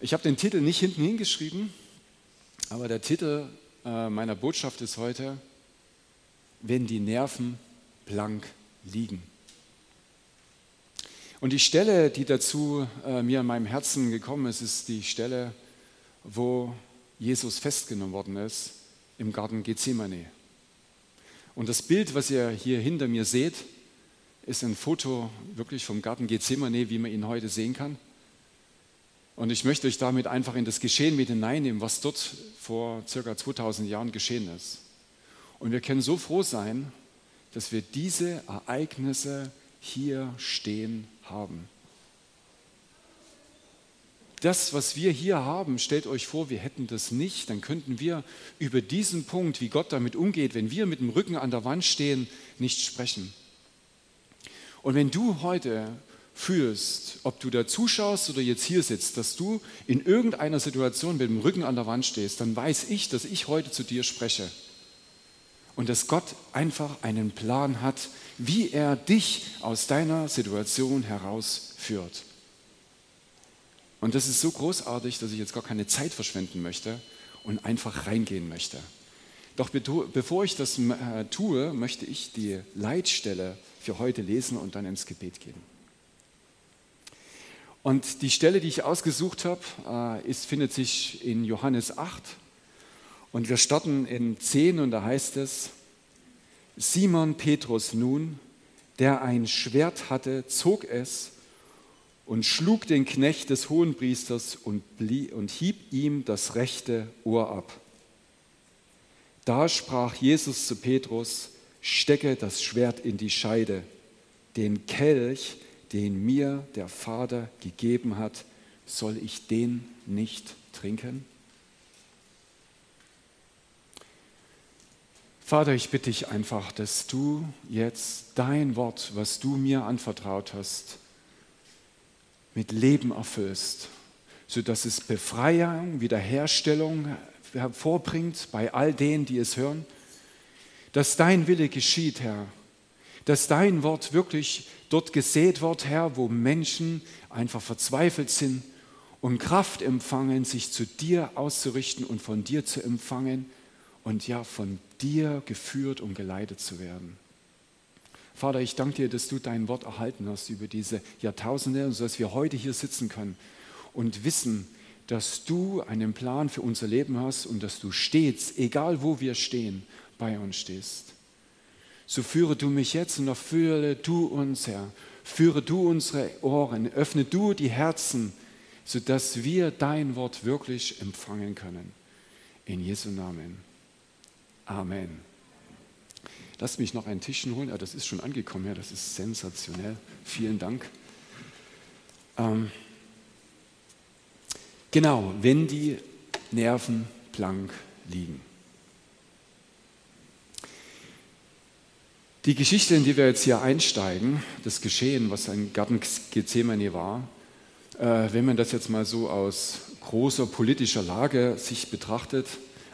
Ich habe den Titel nicht hinten hingeschrieben, aber der Titel äh, meiner Botschaft ist heute, wenn die Nerven blank liegen. Und die Stelle, die dazu äh, mir in meinem Herzen gekommen ist, ist die Stelle, wo Jesus festgenommen worden ist im Garten Gethsemane. Und das Bild, was ihr hier hinter mir seht, ist ein Foto wirklich vom Garten Gethsemane, wie man ihn heute sehen kann. Und ich möchte euch damit einfach in das Geschehen mit hineinnehmen, was dort vor circa 2000 Jahren geschehen ist. Und wir können so froh sein, dass wir diese Ereignisse hier stehen haben. Das, was wir hier haben, stellt euch vor, wir hätten das nicht, dann könnten wir über diesen Punkt, wie Gott damit umgeht, wenn wir mit dem Rücken an der Wand stehen, nicht sprechen. Und wenn du heute fühlst, ob du da zuschaust oder jetzt hier sitzt, dass du in irgendeiner Situation mit dem Rücken an der Wand stehst, dann weiß ich, dass ich heute zu dir spreche. Und dass Gott einfach einen Plan hat, wie er dich aus deiner Situation herausführt. Und das ist so großartig, dass ich jetzt gar keine Zeit verschwenden möchte und einfach reingehen möchte. Doch bevor ich das äh, tue, möchte ich die Leitstelle für heute lesen und dann ins Gebet gehen. Und die Stelle, die ich ausgesucht habe, äh, ist, findet sich in Johannes 8. Und wir starten in 10 und da heißt es, Simon Petrus nun, der ein Schwert hatte, zog es und schlug den Knecht des Hohenpriesters und, und hieb ihm das rechte Ohr ab. Da sprach Jesus zu Petrus, stecke das Schwert in die Scheide, den Kelch, den mir der Vater gegeben hat, soll ich den nicht trinken? Vater, ich bitte dich einfach, dass du jetzt dein Wort, was du mir anvertraut hast, mit Leben erfüllst, sodass es Befreiung, Wiederherstellung hervorbringt bei all denen, die es hören, dass dein Wille geschieht, Herr, dass dein Wort wirklich dort gesät wird, Herr, wo Menschen einfach verzweifelt sind und Kraft empfangen, sich zu dir auszurichten und von dir zu empfangen und ja, von dir geführt und geleitet zu werden. Vater, ich danke dir, dass du dein Wort erhalten hast über diese Jahrtausende, sodass wir heute hier sitzen können und wissen, dass du einen Plan für unser Leben hast und dass du stets, egal wo wir stehen, bei uns stehst. So führe du mich jetzt und erfülle du uns, Herr. Führe du unsere Ohren, öffne du die Herzen, sodass wir dein Wort wirklich empfangen können. In Jesu Namen. Amen. Lass mich noch ein Tischchen holen. Ja, das ist schon angekommen. Ja, das ist sensationell. Vielen Dank. Ähm, genau, wenn die Nerven blank liegen. Die Geschichte, in die wir jetzt hier einsteigen, das Geschehen, was ein Garten Gethsemane war, äh, wenn man das jetzt mal so aus großer politischer Lage sich betrachtet,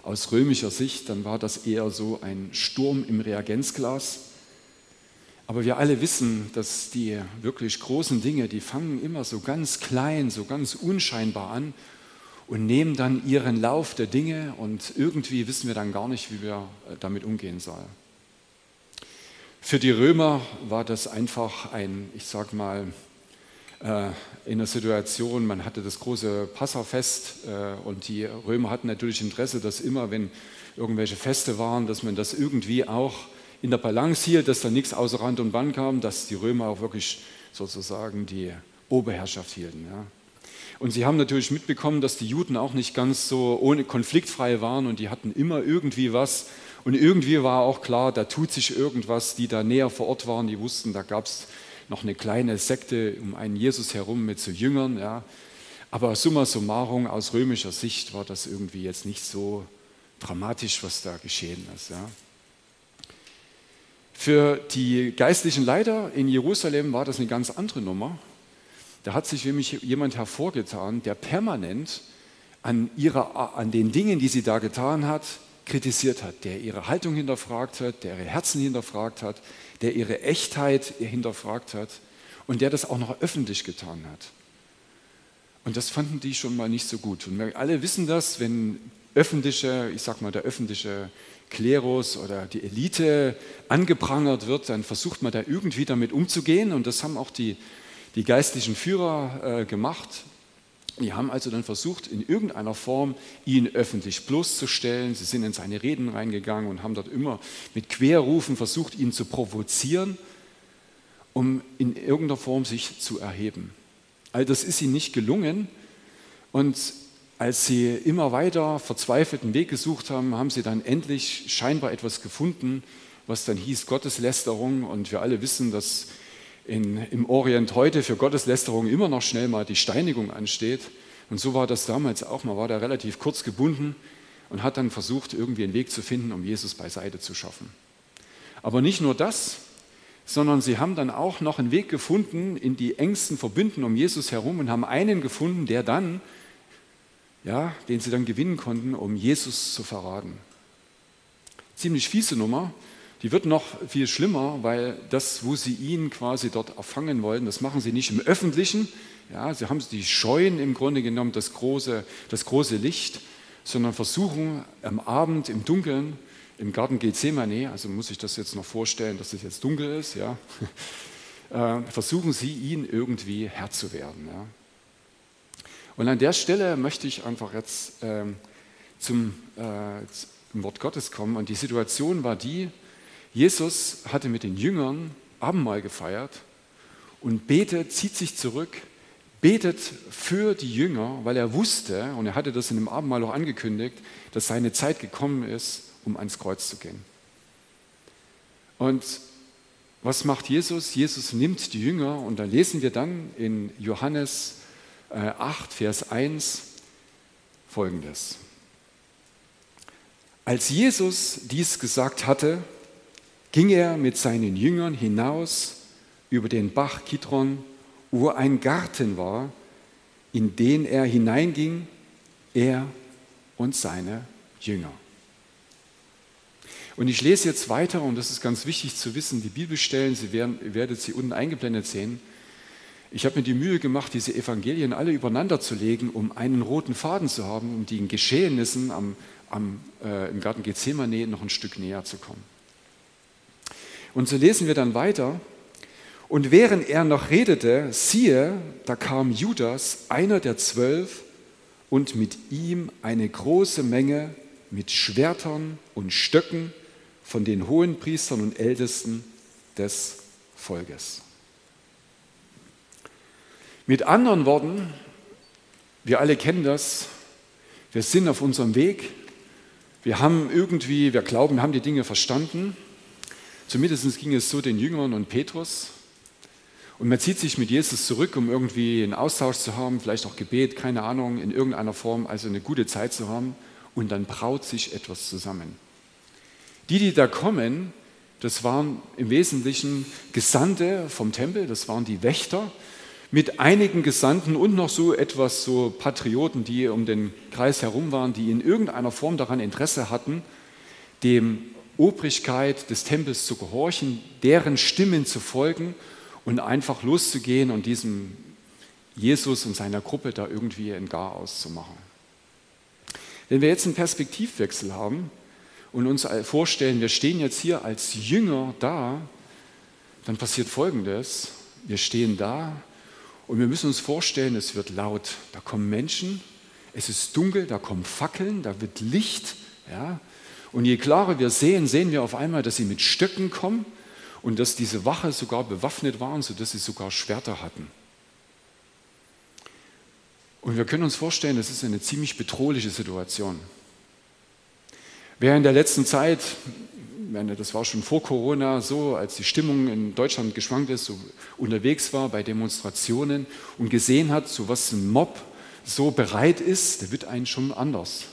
aus römischer Sicht, dann war das eher so ein Sturm im Reagenzglas. Aber wir alle wissen, dass die wirklich großen Dinge, die fangen immer so ganz klein, so ganz unscheinbar an und nehmen dann ihren Lauf der Dinge und irgendwie wissen wir dann gar nicht, wie wir damit umgehen sollen. Für die Römer war das einfach ein, ich sag mal, äh, in der Situation, man hatte das große Passafest äh, und die Römer hatten natürlich Interesse, dass immer, wenn irgendwelche Feste waren, dass man das irgendwie auch in der Balance hielt, dass da nichts außer Rand und Band kam, dass die Römer auch wirklich sozusagen die Oberherrschaft hielten. Ja. Und sie haben natürlich mitbekommen, dass die Juden auch nicht ganz so ohne konfliktfrei waren und die hatten immer irgendwie was, und irgendwie war auch klar, da tut sich irgendwas, die da näher vor Ort waren, die wussten, da gab es noch eine kleine Sekte um einen Jesus herum mit so Jüngern. Ja. Aber summa summarum, aus römischer Sicht war das irgendwie jetzt nicht so dramatisch, was da geschehen ist. Ja. Für die geistlichen Leiter in Jerusalem war das eine ganz andere Nummer. Da hat sich nämlich jemand hervorgetan, der permanent an, ihrer, an den Dingen, die sie da getan hat, kritisiert hat, der ihre Haltung hinterfragt hat, der ihre Herzen hinterfragt hat, der ihre Echtheit hinterfragt hat und der das auch noch öffentlich getan hat. Und das fanden die schon mal nicht so gut. Und wir alle wissen das, wenn öffentliche, ich sag mal, der öffentliche Klerus oder die Elite angeprangert wird, dann versucht man da irgendwie damit umzugehen. Und das haben auch die, die geistlichen Führer äh, gemacht. Die haben also dann versucht, in irgendeiner Form ihn öffentlich bloßzustellen. Sie sind in seine Reden reingegangen und haben dort immer mit Querrufen versucht, ihn zu provozieren, um in irgendeiner Form sich zu erheben. All das ist ihnen nicht gelungen. Und als sie immer weiter verzweifelten Weg gesucht haben, haben sie dann endlich scheinbar etwas gefunden, was dann hieß Gotteslästerung. Und wir alle wissen, dass in, im Orient heute für Gotteslästerung immer noch schnell mal die Steinigung ansteht. Und so war das damals auch. Man war da relativ kurz gebunden und hat dann versucht, irgendwie einen Weg zu finden, um Jesus beiseite zu schaffen. Aber nicht nur das, sondern sie haben dann auch noch einen Weg gefunden in die engsten Verbünden um Jesus herum und haben einen gefunden, der dann ja, den sie dann gewinnen konnten, um Jesus zu verraten. Ziemlich fiese Nummer. Die wird noch viel schlimmer, weil das, wo sie ihn quasi dort erfangen wollen, das machen sie nicht im Öffentlichen. Ja, sie haben die scheuen im Grunde genommen das große, das große Licht, sondern versuchen am Abend im Dunkeln im Garten Gethsemane, also muss ich das jetzt noch vorstellen, dass es jetzt dunkel ist, ja, äh, versuchen sie ihn irgendwie Herr zu werden. Ja. Und an der Stelle möchte ich einfach jetzt ähm, zum, äh, zum Wort Gottes kommen. Und die Situation war die, Jesus hatte mit den Jüngern Abendmahl gefeiert und betet, zieht sich zurück, betet für die Jünger, weil er wusste, und er hatte das in dem Abendmahl auch angekündigt, dass seine Zeit gekommen ist, um ans Kreuz zu gehen. Und was macht Jesus? Jesus nimmt die Jünger und da lesen wir dann in Johannes 8, äh, Vers 1 folgendes. Als Jesus dies gesagt hatte, ging er mit seinen Jüngern hinaus über den Bach Kidron, wo ein Garten war, in den er hineinging, er und seine Jünger. Und ich lese jetzt weiter, und das ist ganz wichtig zu wissen, die Bibelstellen, Sie werden, werdet sie unten eingeblendet sehen, ich habe mir die Mühe gemacht, diese Evangelien alle übereinander zu legen, um einen roten Faden zu haben, um den Geschehnissen am, am, äh, im Garten Gethsemane noch ein Stück näher zu kommen. Und so lesen wir dann weiter. Und während er noch redete, siehe, da kam Judas, einer der zwölf, und mit ihm eine große Menge mit Schwertern und Stöcken von den hohen Priestern und Ältesten des Volkes. Mit anderen Worten, wir alle kennen das, wir sind auf unserem Weg, wir haben irgendwie, wir glauben, wir haben die Dinge verstanden. Zumindest ging es so den Jüngern und Petrus. Und man zieht sich mit Jesus zurück, um irgendwie einen Austausch zu haben, vielleicht auch Gebet, keine Ahnung, in irgendeiner Form, also eine gute Zeit zu haben. Und dann braut sich etwas zusammen. Die, die da kommen, das waren im Wesentlichen Gesandte vom Tempel, das waren die Wächter, mit einigen Gesandten und noch so etwas so Patrioten, die um den Kreis herum waren, die in irgendeiner Form daran Interesse hatten, dem Obrigkeit des Tempels zu gehorchen, deren Stimmen zu folgen und einfach loszugehen und diesem Jesus und seiner Gruppe da irgendwie ein Garaus zu machen. Wenn wir jetzt einen Perspektivwechsel haben und uns vorstellen, wir stehen jetzt hier als Jünger da, dann passiert Folgendes. Wir stehen da und wir müssen uns vorstellen, es wird laut. Da kommen Menschen, es ist dunkel, da kommen Fackeln, da wird Licht. Ja? Und je klarer wir sehen, sehen wir auf einmal, dass sie mit Stöcken kommen und dass diese Wache sogar bewaffnet waren, sodass sie sogar Schwerter hatten. Und wir können uns vorstellen, das ist eine ziemlich bedrohliche Situation. Wer in der letzten Zeit das war schon vor Corona so, als die Stimmung in Deutschland geschwankt ist, so unterwegs war bei Demonstrationen und gesehen hat, zu was ein Mob so bereit ist, der wird einen schon anders.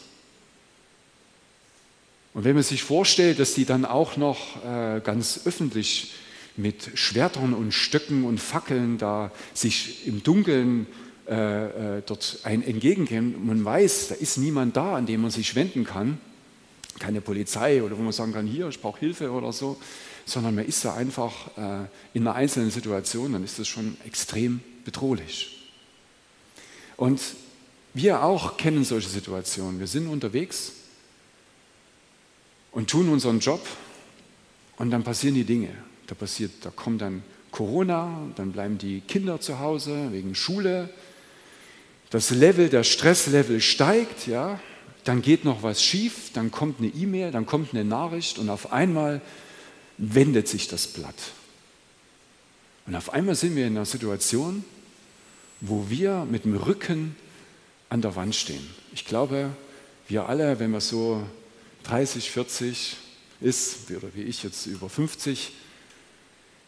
Und wenn man sich vorstellt, dass die dann auch noch äh, ganz öffentlich mit Schwertern und Stöcken und Fackeln da sich im Dunkeln äh, äh, dort ein entgegengehen, man weiß, da ist niemand da, an dem man sich wenden kann, keine Polizei oder wo man sagen kann, hier, ich brauche Hilfe oder so, sondern man ist da einfach äh, in einer einzelnen Situation, dann ist das schon extrem bedrohlich. Und wir auch kennen solche Situationen. Wir sind unterwegs und tun unseren Job und dann passieren die Dinge. Da passiert, da kommt dann Corona, dann bleiben die Kinder zu Hause wegen Schule. Das Level, der Stresslevel steigt, ja. Dann geht noch was schief, dann kommt eine E-Mail, dann kommt eine Nachricht und auf einmal wendet sich das Blatt. Und auf einmal sind wir in einer Situation, wo wir mit dem Rücken an der Wand stehen. Ich glaube, wir alle, wenn wir so 30, 40 ist, oder wie ich jetzt über 50,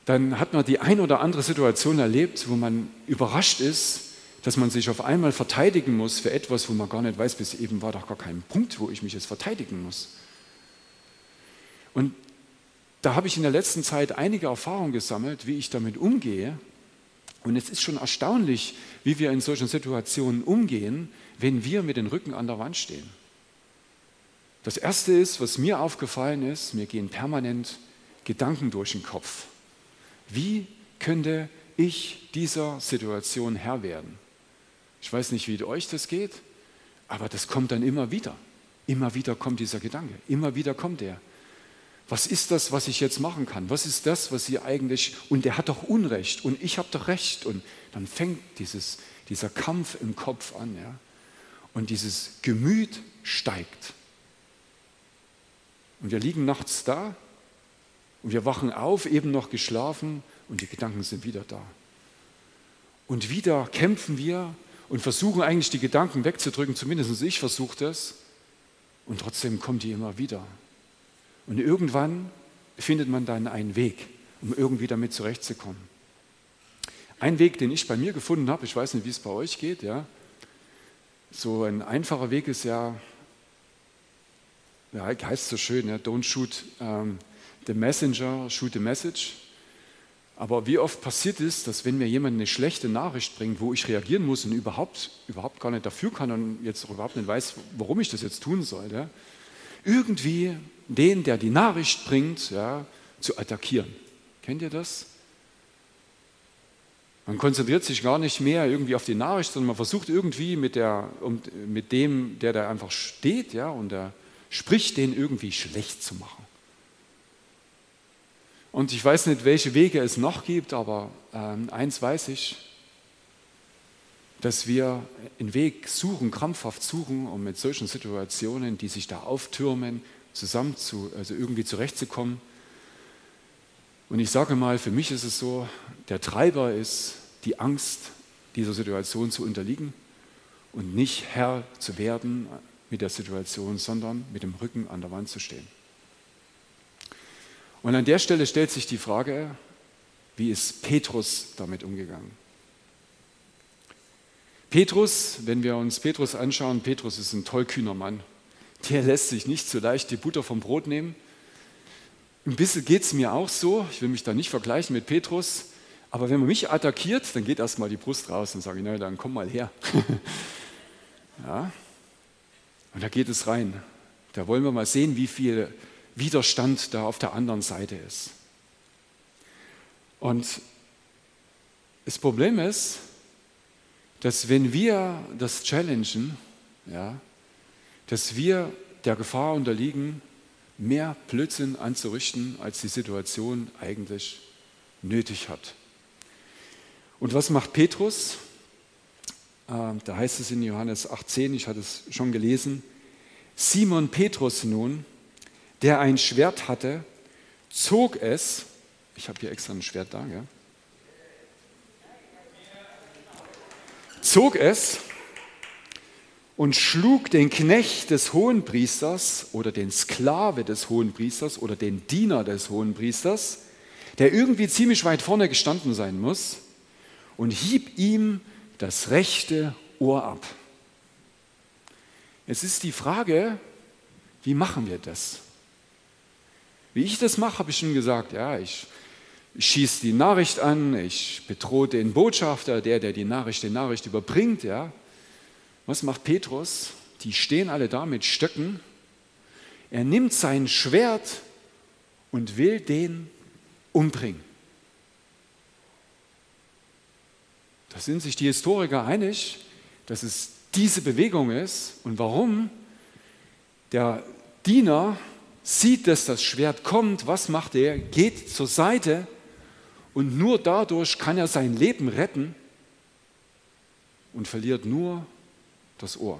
dann hat man die ein oder andere Situation erlebt, wo man überrascht ist, dass man sich auf einmal verteidigen muss für etwas, wo man gar nicht weiß, bis eben war doch gar kein Punkt, wo ich mich jetzt verteidigen muss. Und da habe ich in der letzten Zeit einige Erfahrungen gesammelt, wie ich damit umgehe. Und es ist schon erstaunlich, wie wir in solchen Situationen umgehen, wenn wir mit den Rücken an der Wand stehen. Das Erste ist, was mir aufgefallen ist, mir gehen permanent Gedanken durch den Kopf. Wie könnte ich dieser Situation Herr werden? Ich weiß nicht, wie euch das geht, aber das kommt dann immer wieder. Immer wieder kommt dieser Gedanke, immer wieder kommt er. Was ist das, was ich jetzt machen kann? Was ist das, was sie eigentlich, und der hat doch Unrecht und ich habe doch Recht. Und dann fängt dieses, dieser Kampf im Kopf an. Ja? Und dieses Gemüt steigt. Und wir liegen nachts da und wir wachen auf, eben noch geschlafen und die Gedanken sind wieder da. Und wieder kämpfen wir und versuchen eigentlich die Gedanken wegzudrücken, zumindest ich versuche das. Und trotzdem kommen die immer wieder. Und irgendwann findet man dann einen Weg, um irgendwie damit zurechtzukommen. Ein Weg, den ich bei mir gefunden habe, ich weiß nicht, wie es bei euch geht, ja. So ein einfacher Weg ist ja, ja heißt so schön, ja, don't shoot um, the messenger, shoot the message. Aber wie oft passiert es, dass wenn mir jemand eine schlechte Nachricht bringt, wo ich reagieren muss und überhaupt, überhaupt gar nicht dafür kann und jetzt überhaupt nicht weiß, warum ich das jetzt tun soll, ja, irgendwie den, der die Nachricht bringt, ja, zu attackieren. Kennt ihr das? Man konzentriert sich gar nicht mehr irgendwie auf die Nachricht, sondern man versucht irgendwie mit, der, mit dem, der da einfach steht, ja, und der spricht, den irgendwie schlecht zu machen. Und ich weiß nicht, welche Wege es noch gibt, aber äh, eins weiß ich, dass wir einen Weg suchen, krampfhaft suchen, um mit solchen Situationen, die sich da auftürmen, zusammen zu, also irgendwie zurechtzukommen. Und ich sage mal, für mich ist es so, der Treiber ist die Angst, dieser Situation zu unterliegen und nicht Herr zu werden mit der Situation, sondern mit dem Rücken an der Wand zu stehen. Und an der Stelle stellt sich die Frage, wie ist Petrus damit umgegangen? Petrus, wenn wir uns Petrus anschauen, Petrus ist ein tollkühner Mann. Der lässt sich nicht so leicht die Butter vom Brot nehmen. Ein bisschen geht es mir auch so, ich will mich da nicht vergleichen mit Petrus, aber wenn man mich attackiert, dann geht erstmal die Brust raus und sage ich, na dann komm mal her. ja. Und da geht es rein. Da wollen wir mal sehen, wie viel Widerstand da auf der anderen Seite ist. Und das Problem ist, dass wenn wir das challengen, ja, dass wir der Gefahr unterliegen, mehr Blödsinn anzurichten, als die Situation eigentlich nötig hat. Und was macht Petrus? Äh, da heißt es in Johannes 18, ich hatte es schon gelesen, Simon Petrus nun, der ein Schwert hatte, zog es, ich habe hier extra ein Schwert da, ja, zog es und schlug den Knecht des Hohenpriesters oder den Sklave des Hohenpriesters oder den Diener des Hohenpriesters, der irgendwie ziemlich weit vorne gestanden sein muss, und hieb ihm das rechte Ohr ab. Jetzt ist die Frage, wie machen wir das? Wie ich das mache, habe ich schon gesagt. Ja, ich schieße die Nachricht an, ich bedrohe den Botschafter, der, der die Nachricht, die Nachricht überbringt. Ja. Was macht Petrus? Die stehen alle da mit Stöcken. Er nimmt sein Schwert und will den umbringen. Da sind sich die Historiker einig, dass es diese Bewegung ist und warum. Der Diener sieht, dass das Schwert kommt. Was macht er? Geht zur Seite und nur dadurch kann er sein Leben retten und verliert nur das Ohr.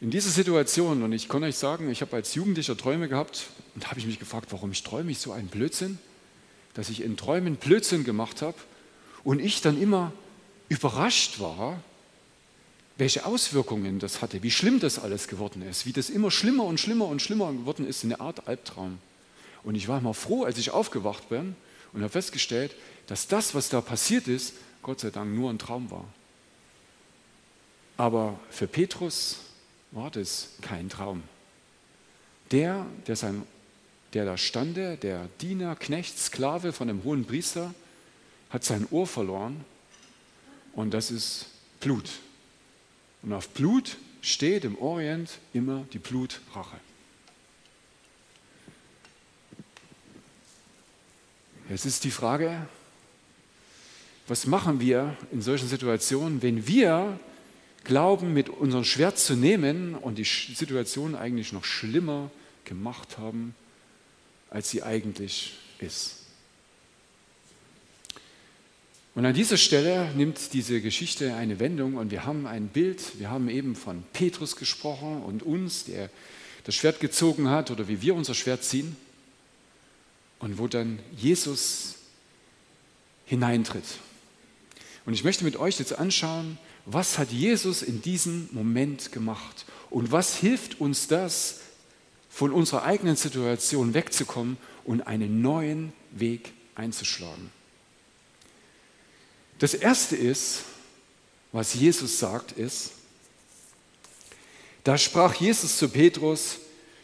In dieser Situation, und ich kann euch sagen, ich habe als Jugendlicher Träume gehabt und habe ich mich gefragt, warum ich träume ich so einen Blödsinn, dass ich in Träumen Blödsinn gemacht habe und ich dann immer überrascht war, welche Auswirkungen das hatte, wie schlimm das alles geworden ist, wie das immer schlimmer und schlimmer und schlimmer geworden ist, eine Art Albtraum. Und ich war immer froh, als ich aufgewacht bin und habe festgestellt, dass das, was da passiert ist, Gott sei Dank nur ein Traum war. Aber für Petrus war das kein Traum. Der, der, sein, der da stande, der Diener, Knecht, Sklave von dem hohen Priester, hat sein Ohr verloren und das ist Blut. Und auf Blut steht im Orient immer die Blutrache. Jetzt ist die Frage, was machen wir in solchen Situationen, wenn wir glauben, mit unserem Schwert zu nehmen und die Situation eigentlich noch schlimmer gemacht haben, als sie eigentlich ist. Und an dieser Stelle nimmt diese Geschichte eine Wendung und wir haben ein Bild, wir haben eben von Petrus gesprochen und uns, der das Schwert gezogen hat oder wie wir unser Schwert ziehen und wo dann Jesus hineintritt. Und ich möchte mit euch jetzt anschauen, was hat Jesus in diesem Moment gemacht und was hilft uns das, von unserer eigenen Situation wegzukommen und einen neuen Weg einzuschlagen. Das Erste ist, was Jesus sagt, ist, da sprach Jesus zu Petrus,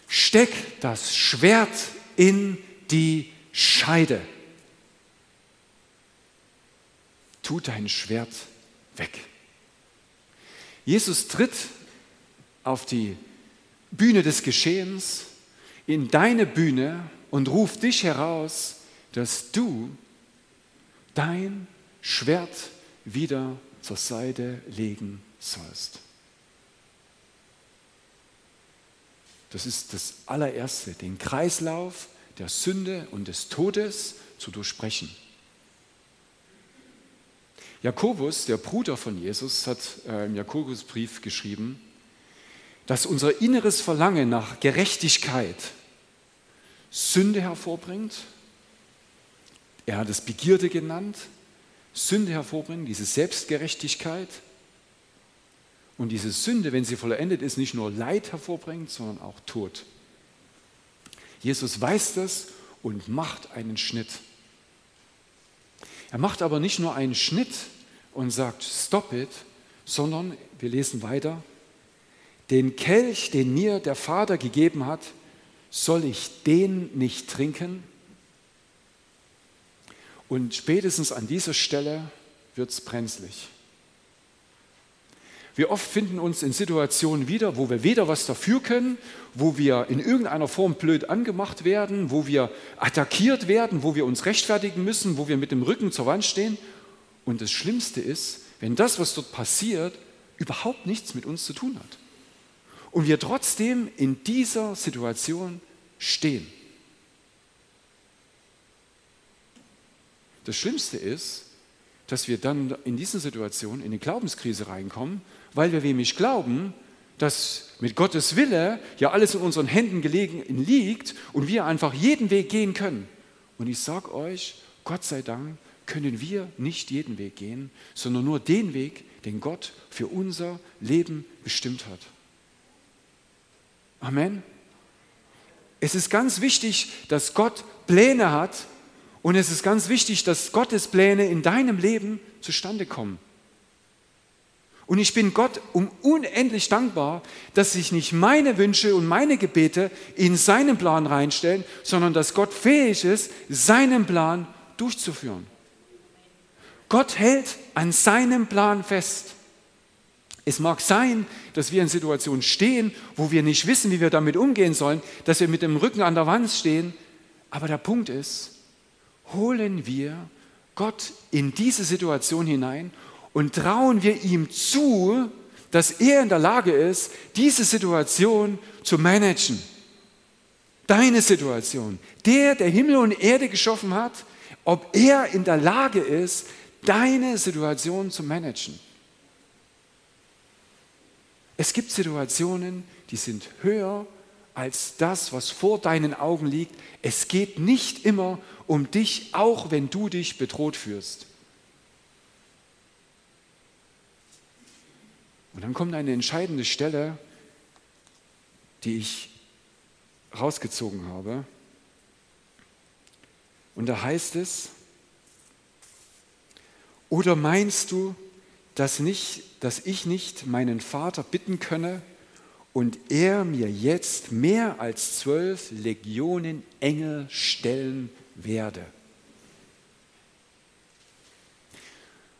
steck das Schwert in die Scheide. Tu dein Schwert weg. Jesus tritt auf die Bühne des Geschehens, in deine Bühne und ruft dich heraus, dass du dein Schwert wieder zur Seite legen sollst. Das ist das allererste, den Kreislauf der Sünde und des Todes zu durchbrechen. Jakobus, der Bruder von Jesus, hat äh, im Jakobusbrief geschrieben, dass unser inneres Verlangen nach Gerechtigkeit Sünde hervorbringt. Er hat es Begierde genannt, Sünde hervorbringen, diese Selbstgerechtigkeit. Und diese Sünde, wenn sie vollendet ist, nicht nur Leid hervorbringt, sondern auch Tod. Jesus weiß das und macht einen Schnitt. Er macht aber nicht nur einen Schnitt und sagt, stop it, sondern, wir lesen weiter, den Kelch, den mir der Vater gegeben hat, soll ich den nicht trinken? Und spätestens an dieser Stelle wird es brenzlig. Wir oft finden uns in Situationen wieder, wo wir weder was dafür können, wo wir in irgendeiner Form blöd angemacht werden, wo wir attackiert werden, wo wir uns rechtfertigen müssen, wo wir mit dem Rücken zur Wand stehen. Und das Schlimmste ist, wenn das, was dort passiert, überhaupt nichts mit uns zu tun hat. Und wir trotzdem in dieser Situation stehen. Das Schlimmste ist, dass wir dann in dieser Situation in eine Glaubenskrise reinkommen, weil wir nämlich glauben, dass mit Gottes Wille ja alles in unseren Händen gelegen liegt und wir einfach jeden Weg gehen können. Und ich sage euch, Gott sei Dank können wir nicht jeden Weg gehen, sondern nur den Weg, den Gott für unser Leben bestimmt hat. Amen. Es ist ganz wichtig, dass Gott Pläne hat und es ist ganz wichtig, dass Gottes Pläne in deinem Leben zustande kommen. Und ich bin Gott um unendlich dankbar, dass sich nicht meine Wünsche und meine Gebete in seinen Plan reinstellen, sondern dass Gott fähig ist, seinen Plan durchzuführen. Gott hält an seinem Plan fest. Es mag sein, dass wir in Situationen stehen, wo wir nicht wissen, wie wir damit umgehen sollen, dass wir mit dem Rücken an der Wand stehen. Aber der Punkt ist, holen wir Gott in diese Situation hinein und trauen wir ihm zu, dass er in der Lage ist, diese Situation zu managen. Deine Situation. Der, der Himmel und Erde geschaffen hat, ob er in der Lage ist, deine Situation zu managen. Es gibt Situationen, die sind höher als das, was vor deinen Augen liegt. Es geht nicht immer um dich, auch wenn du dich bedroht fühlst. Und dann kommt eine entscheidende Stelle, die ich rausgezogen habe. Und da heißt es, oder meinst du, dass, nicht, dass ich nicht meinen Vater bitten könne und er mir jetzt mehr als zwölf Legionen Engel stellen werde?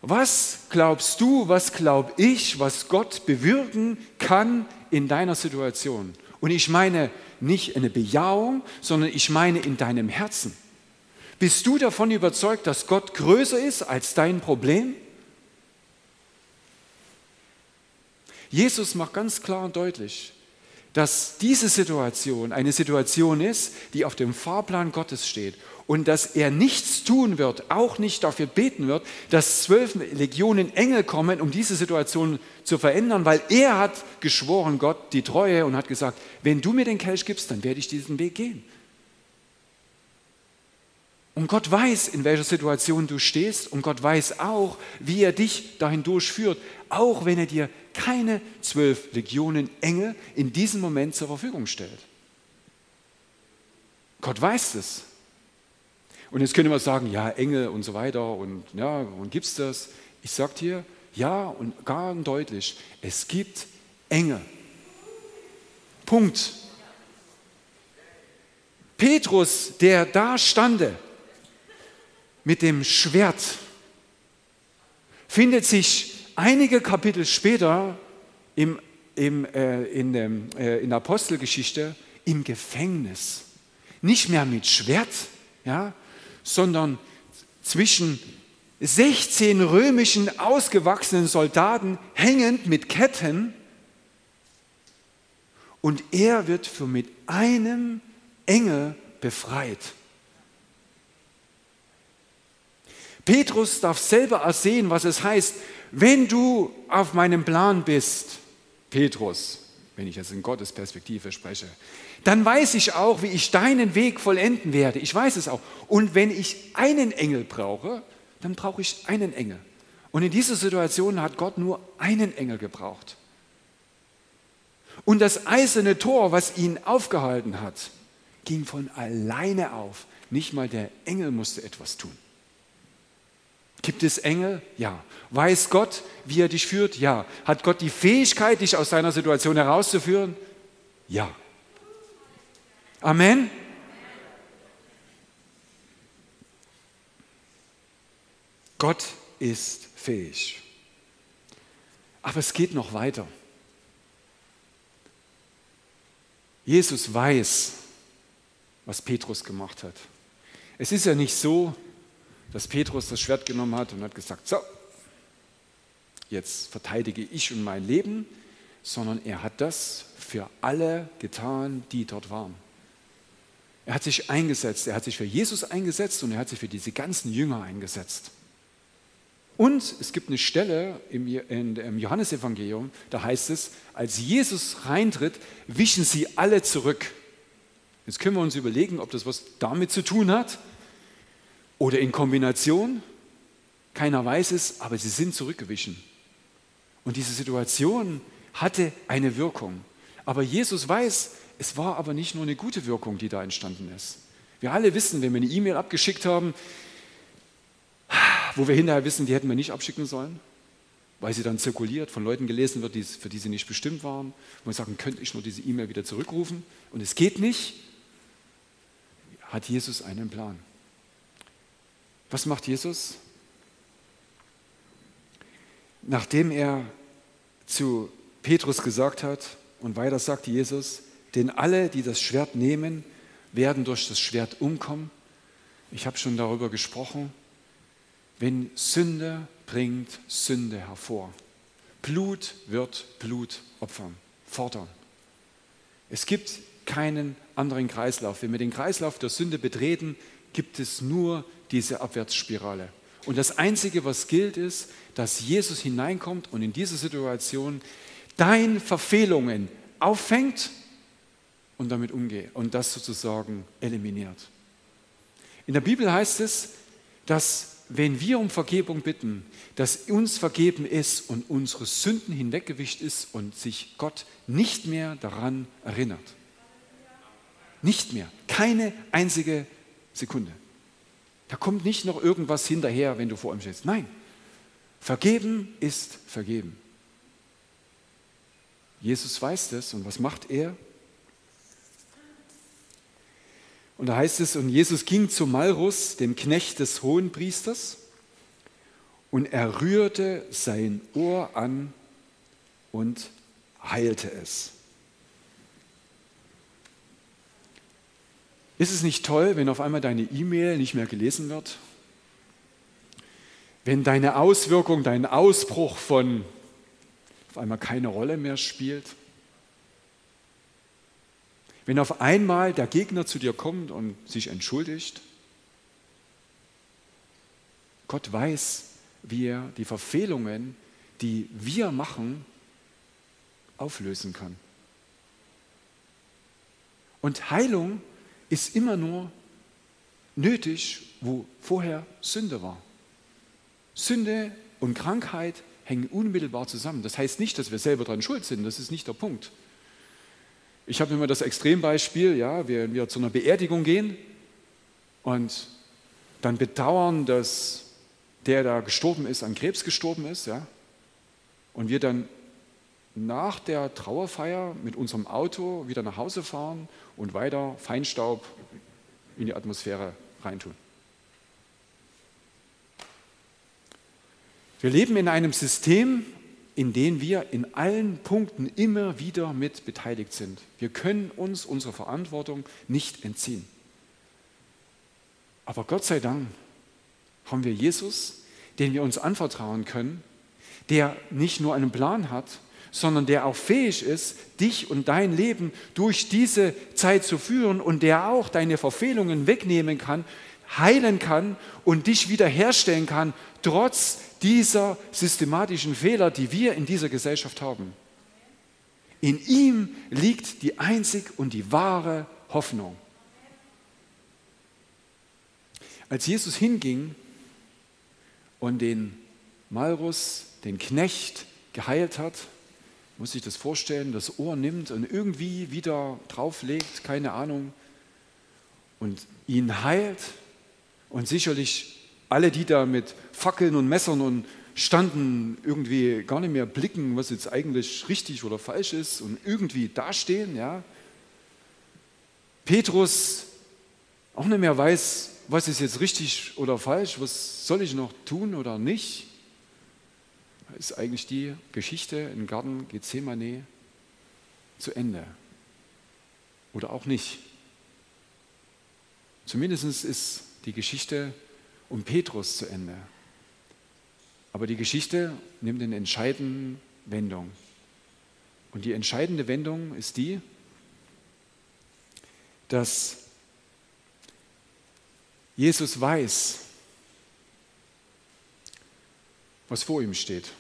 Was glaubst du, was glaub ich, was Gott bewirken kann in deiner Situation? Und ich meine nicht eine Bejahung, sondern ich meine in deinem Herzen. Bist du davon überzeugt, dass Gott größer ist als dein Problem? Jesus macht ganz klar und deutlich, dass diese Situation eine Situation ist, die auf dem Fahrplan Gottes steht und dass er nichts tun wird, auch nicht dafür beten wird, dass zwölf Legionen Engel kommen, um diese Situation zu verändern, weil er hat geschworen, Gott, die Treue und hat gesagt, wenn du mir den Kelch gibst, dann werde ich diesen Weg gehen. Und Gott weiß, in welcher Situation du stehst und Gott weiß auch, wie er dich dahin durchführt, auch wenn er dir keine zwölf Legionen Engel in diesem Moment zur Verfügung stellt. Gott weiß es. Und jetzt könnte man sagen, ja, Engel und so weiter und ja, und gibt es das? Ich sage dir, ja und gar deutlich, es gibt Engel. Punkt. Petrus, der da stande mit dem Schwert, findet sich einige Kapitel später im, im, äh, in, dem, äh, der Apostelgeschichte im Gefängnis. Nicht mehr mit Schwert, ja, sondern zwischen 16 römischen ausgewachsenen Soldaten hängend mit Ketten und er wird für mit einem Engel befreit. Petrus darf selber ersehen, was es heißt, wenn du auf meinem Plan bist, Petrus, wenn ich jetzt in Gottes Perspektive spreche, dann weiß ich auch, wie ich deinen Weg vollenden werde. Ich weiß es auch. Und wenn ich einen Engel brauche, dann brauche ich einen Engel. Und in dieser Situation hat Gott nur einen Engel gebraucht. Und das eiserne Tor, was ihn aufgehalten hat, ging von alleine auf. Nicht mal der Engel musste etwas tun. Gibt es Engel? Ja. Weiß Gott, wie er dich führt? Ja. Hat Gott die Fähigkeit, dich aus deiner Situation herauszuführen? Ja. Amen. Gott ist fähig. Aber es geht noch weiter. Jesus weiß, was Petrus gemacht hat. Es ist ja nicht so, dass Petrus das Schwert genommen hat und hat gesagt, so, jetzt verteidige ich und mein Leben, sondern er hat das für alle getan, die dort waren. Er hat sich eingesetzt, er hat sich für Jesus eingesetzt und er hat sich für diese ganzen Jünger eingesetzt. Und es gibt eine Stelle im Johannesevangelium, da heißt es, als Jesus reintritt, wischen sie alle zurück. Jetzt können wir uns überlegen, ob das was damit zu tun hat oder in Kombination. Keiner weiß es, aber sie sind zurückgewichen. Und diese Situation hatte eine Wirkung. Aber Jesus weiß, es war aber nicht nur eine gute Wirkung, die da entstanden ist. Wir alle wissen, wenn wir eine E-Mail abgeschickt haben, wo wir hinterher wissen, die hätten wir nicht abschicken sollen, weil sie dann zirkuliert, von Leuten gelesen wird, für die sie nicht bestimmt waren, wo wir sagen, könnte ich nur diese E-Mail wieder zurückrufen und es geht nicht, hat Jesus einen Plan. Was macht Jesus? Nachdem er zu Petrus gesagt hat, und weiter sagte Jesus, denn alle, die das Schwert nehmen, werden durch das Schwert umkommen. Ich habe schon darüber gesprochen. wenn Sünde bringt Sünde hervor. Blut wird Blut opfern, fordern. Es gibt keinen anderen Kreislauf. Wenn wir den Kreislauf der Sünde betreten, gibt es nur diese Abwärtsspirale. Und das Einzige, was gilt, ist, dass Jesus hineinkommt und in dieser Situation deine Verfehlungen auffängt und damit umgeht und das sozusagen eliminiert. In der Bibel heißt es, dass wenn wir um Vergebung bitten, dass uns vergeben ist und unsere Sünden hinweggewischt ist und sich Gott nicht mehr daran erinnert. Nicht mehr. Keine einzige Sekunde. Da kommt nicht noch irgendwas hinterher, wenn du vor ihm stehst. Nein. Vergeben ist vergeben. Jesus weiß das und was macht er? Und da heißt es, und Jesus ging zu Malrus, dem Knecht des Hohenpriesters, und er rührte sein Ohr an und heilte es. Ist es nicht toll, wenn auf einmal deine E-Mail nicht mehr gelesen wird? Wenn deine Auswirkung, dein Ausbruch von auf einmal keine Rolle mehr spielt? Wenn auf einmal der Gegner zu dir kommt und sich entschuldigt, Gott weiß, wie er die Verfehlungen, die wir machen, auflösen kann. Und Heilung ist immer nur nötig, wo vorher Sünde war. Sünde und Krankheit hängen unmittelbar zusammen. Das heißt nicht, dass wir selber daran schuld sind, das ist nicht der Punkt. Ich habe immer das Extrembeispiel, ja, wenn wir zu einer Beerdigung gehen und dann bedauern, dass der da gestorben ist, an Krebs gestorben ist, ja, und wir dann nach der Trauerfeier mit unserem Auto wieder nach Hause fahren und weiter Feinstaub in die Atmosphäre reintun. Wir leben in einem System, in dem wir in allen Punkten immer wieder mit beteiligt sind. Wir können uns unserer Verantwortung nicht entziehen. Aber Gott sei Dank haben wir Jesus, den wir uns anvertrauen können, der nicht nur einen Plan hat, sondern der auch fähig ist, dich und dein Leben durch diese Zeit zu führen und der auch deine Verfehlungen wegnehmen kann, heilen kann und dich wiederherstellen kann, trotz dieser systematischen Fehler, die wir in dieser Gesellschaft haben. In ihm liegt die einzig und die wahre Hoffnung. Als Jesus hinging und den Malrus, den Knecht, geheilt hat, muss ich das vorstellen, das Ohr nimmt und irgendwie wieder drauflegt, keine Ahnung, und ihn heilt und sicherlich alle, die da mit Fackeln und Messern und standen, irgendwie gar nicht mehr blicken, was jetzt eigentlich richtig oder falsch ist und irgendwie dastehen. Ja. Petrus auch nicht mehr weiß, was ist jetzt richtig oder falsch, was soll ich noch tun oder nicht. Ist eigentlich die Geschichte im Garten Gethsemane zu Ende. Oder auch nicht. Zumindest ist die Geschichte um Petrus zu Ende. Aber die Geschichte nimmt eine entscheidende Wendung. Und die entscheidende Wendung ist die, dass Jesus weiß, was vor ihm steht.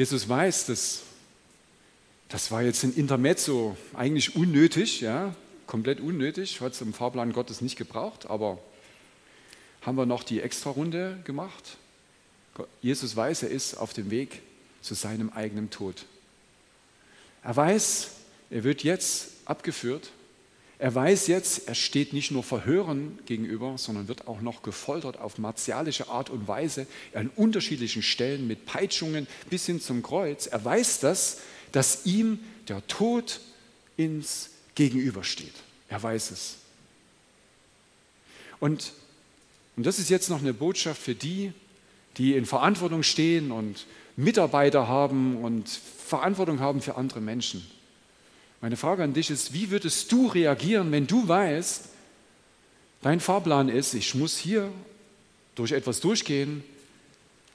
Jesus weiß, dass das war jetzt ein Intermezzo, eigentlich unnötig, ja, komplett unnötig, hat es im Fahrplan Gottes nicht gebraucht, aber haben wir noch die Extra-Runde gemacht. Jesus weiß, er ist auf dem Weg zu seinem eigenen Tod. Er weiß, er wird jetzt abgeführt. Er weiß jetzt, er steht nicht nur Verhören gegenüber, sondern wird auch noch gefoltert auf martialische Art und Weise an unterschiedlichen Stellen mit Peitschungen bis hin zum Kreuz. Er weiß das, dass ihm der Tod ins gegenübersteht. Er weiß es. Und, und das ist jetzt noch eine Botschaft für die, die in Verantwortung stehen und Mitarbeiter haben und Verantwortung haben für andere Menschen. Meine Frage an dich ist, wie würdest du reagieren, wenn du weißt, Dein Fahrplan ist, ich muss hier durch etwas durchgehen,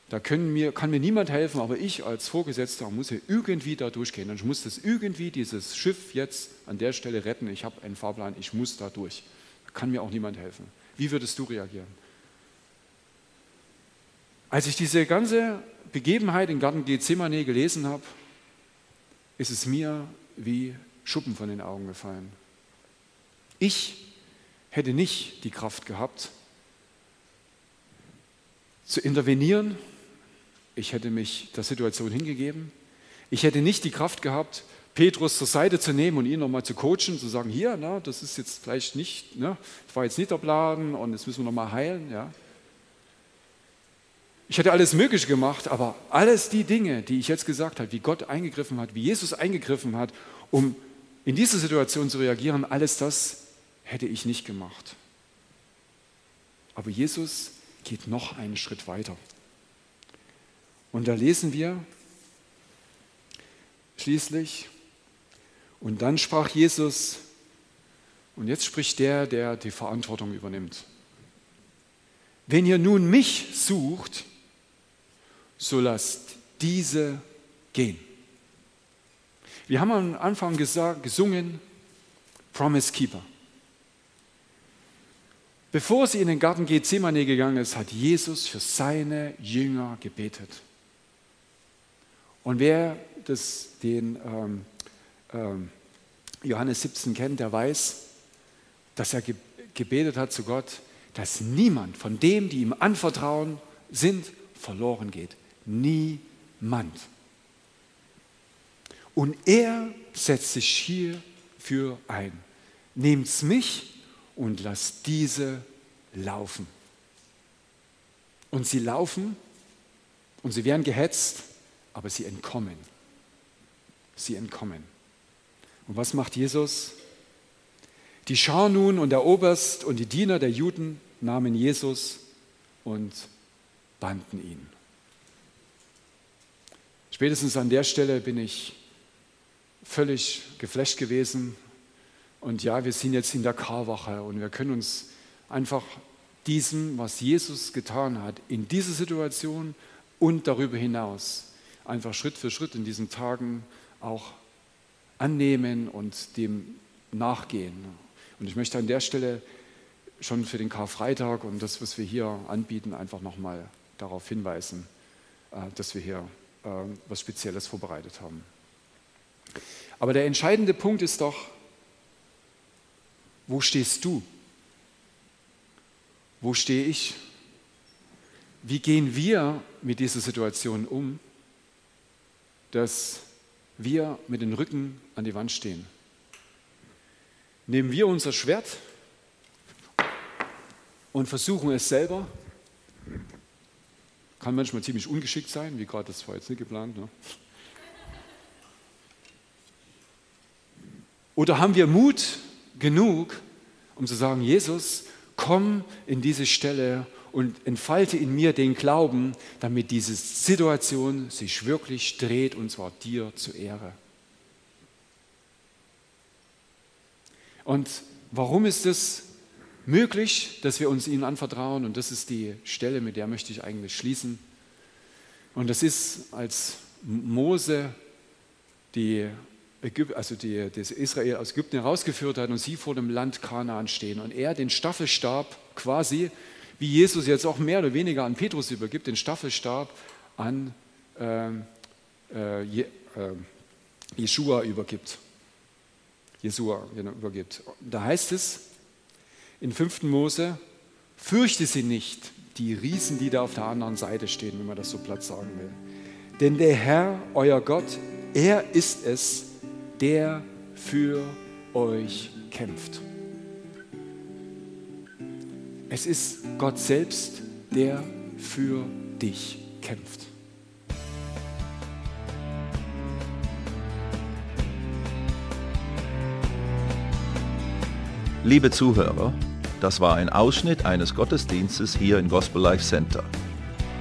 da mir, kann mir niemand helfen, aber ich als Vorgesetzter muss hier irgendwie da durchgehen. Und ich muss das irgendwie, dieses Schiff jetzt an der Stelle retten. Ich habe einen Fahrplan, ich muss da durch. Da kann mir auch niemand helfen. Wie würdest du reagieren? Als ich diese ganze Begebenheit im Garten Gethsemane gelesen habe, ist es mir wie Schuppen von den Augen gefallen. Ich hätte nicht die Kraft gehabt, zu intervenieren. Ich hätte mich der Situation hingegeben. Ich hätte nicht die Kraft gehabt, Petrus zur Seite zu nehmen und ihn nochmal zu coachen, zu sagen, hier, na, das ist jetzt vielleicht nicht, ne, das war jetzt nicht der Plan und jetzt müssen wir nochmal heilen. Ja. Ich hätte alles Mögliche gemacht, aber alles die Dinge, die ich jetzt gesagt habe, wie Gott eingegriffen hat, wie Jesus eingegriffen hat, um in diese Situation zu reagieren, alles das hätte ich nicht gemacht. Aber Jesus geht noch einen Schritt weiter. Und da lesen wir schließlich, und dann sprach Jesus, und jetzt spricht der, der die Verantwortung übernimmt. Wenn ihr nun mich sucht, so lasst diese gehen. Wir haben am Anfang gesagt, gesungen, Promise Keeper. Bevor sie in den Garten Gethsemane gegangen ist, hat Jesus für seine Jünger gebetet. Und wer das, den ähm, ähm, Johannes 17 kennt, der weiß, dass er gebetet hat zu Gott, dass niemand von dem, die ihm anvertrauen sind, verloren geht. Niemand. Und er setzt sich hierfür ein. Nehmt's mich und lass diese laufen. Und sie laufen und sie werden gehetzt, aber sie entkommen. Sie entkommen. Und was macht Jesus? Die Schar nun und der Oberst und die Diener der Juden nahmen Jesus und banden ihn. Spätestens an der Stelle bin ich völlig geflasht gewesen, und ja, wir sind jetzt in der Karwache und wir können uns einfach diesem, was Jesus getan hat, in dieser Situation und darüber hinaus, einfach Schritt für Schritt in diesen Tagen auch annehmen und dem nachgehen. Und ich möchte an der Stelle schon für den Karfreitag und das, was wir hier anbieten, einfach nochmal darauf hinweisen, äh, dass wir hier äh, was Spezielles vorbereitet haben. Aber der entscheidende Punkt ist doch, wo stehst du? Wo stehe ich? Wie gehen wir mit dieser Situation um, dass wir mit dem Rücken an die Wand stehen? Nehmen wir unser Schwert und versuchen es selber? Kann manchmal ziemlich ungeschickt sein, wie gerade das war jetzt nicht geplant. Ne? Oder haben wir Mut, genug, um zu sagen, Jesus, komm in diese Stelle und entfalte in mir den Glauben, damit diese Situation sich wirklich dreht und zwar dir zur Ehre. Und warum ist es möglich, dass wir uns ihnen anvertrauen? Und das ist die Stelle, mit der möchte ich eigentlich schließen. Und das ist, als Mose die Ägypten, also die, das Israel aus Ägypten herausgeführt hat und sie vor dem Land Kanaan stehen und er den Staffelstab quasi, wie Jesus jetzt auch mehr oder weniger an Petrus übergibt, den Staffelstab an äh, äh, Je, äh, Jeshua übergibt. Jesua genau, übergibt. Da heißt es in 5. Mose, fürchte sie nicht, die Riesen, die da auf der anderen Seite stehen, wenn man das so platt sagen will. Denn der Herr, euer Gott, er ist es, der für euch kämpft. Es ist Gott selbst, der für dich kämpft. Liebe Zuhörer, das war ein Ausschnitt eines Gottesdienstes hier im Gospel Life Center.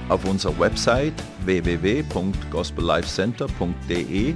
Auf unserer Website www.gospellifecenter.de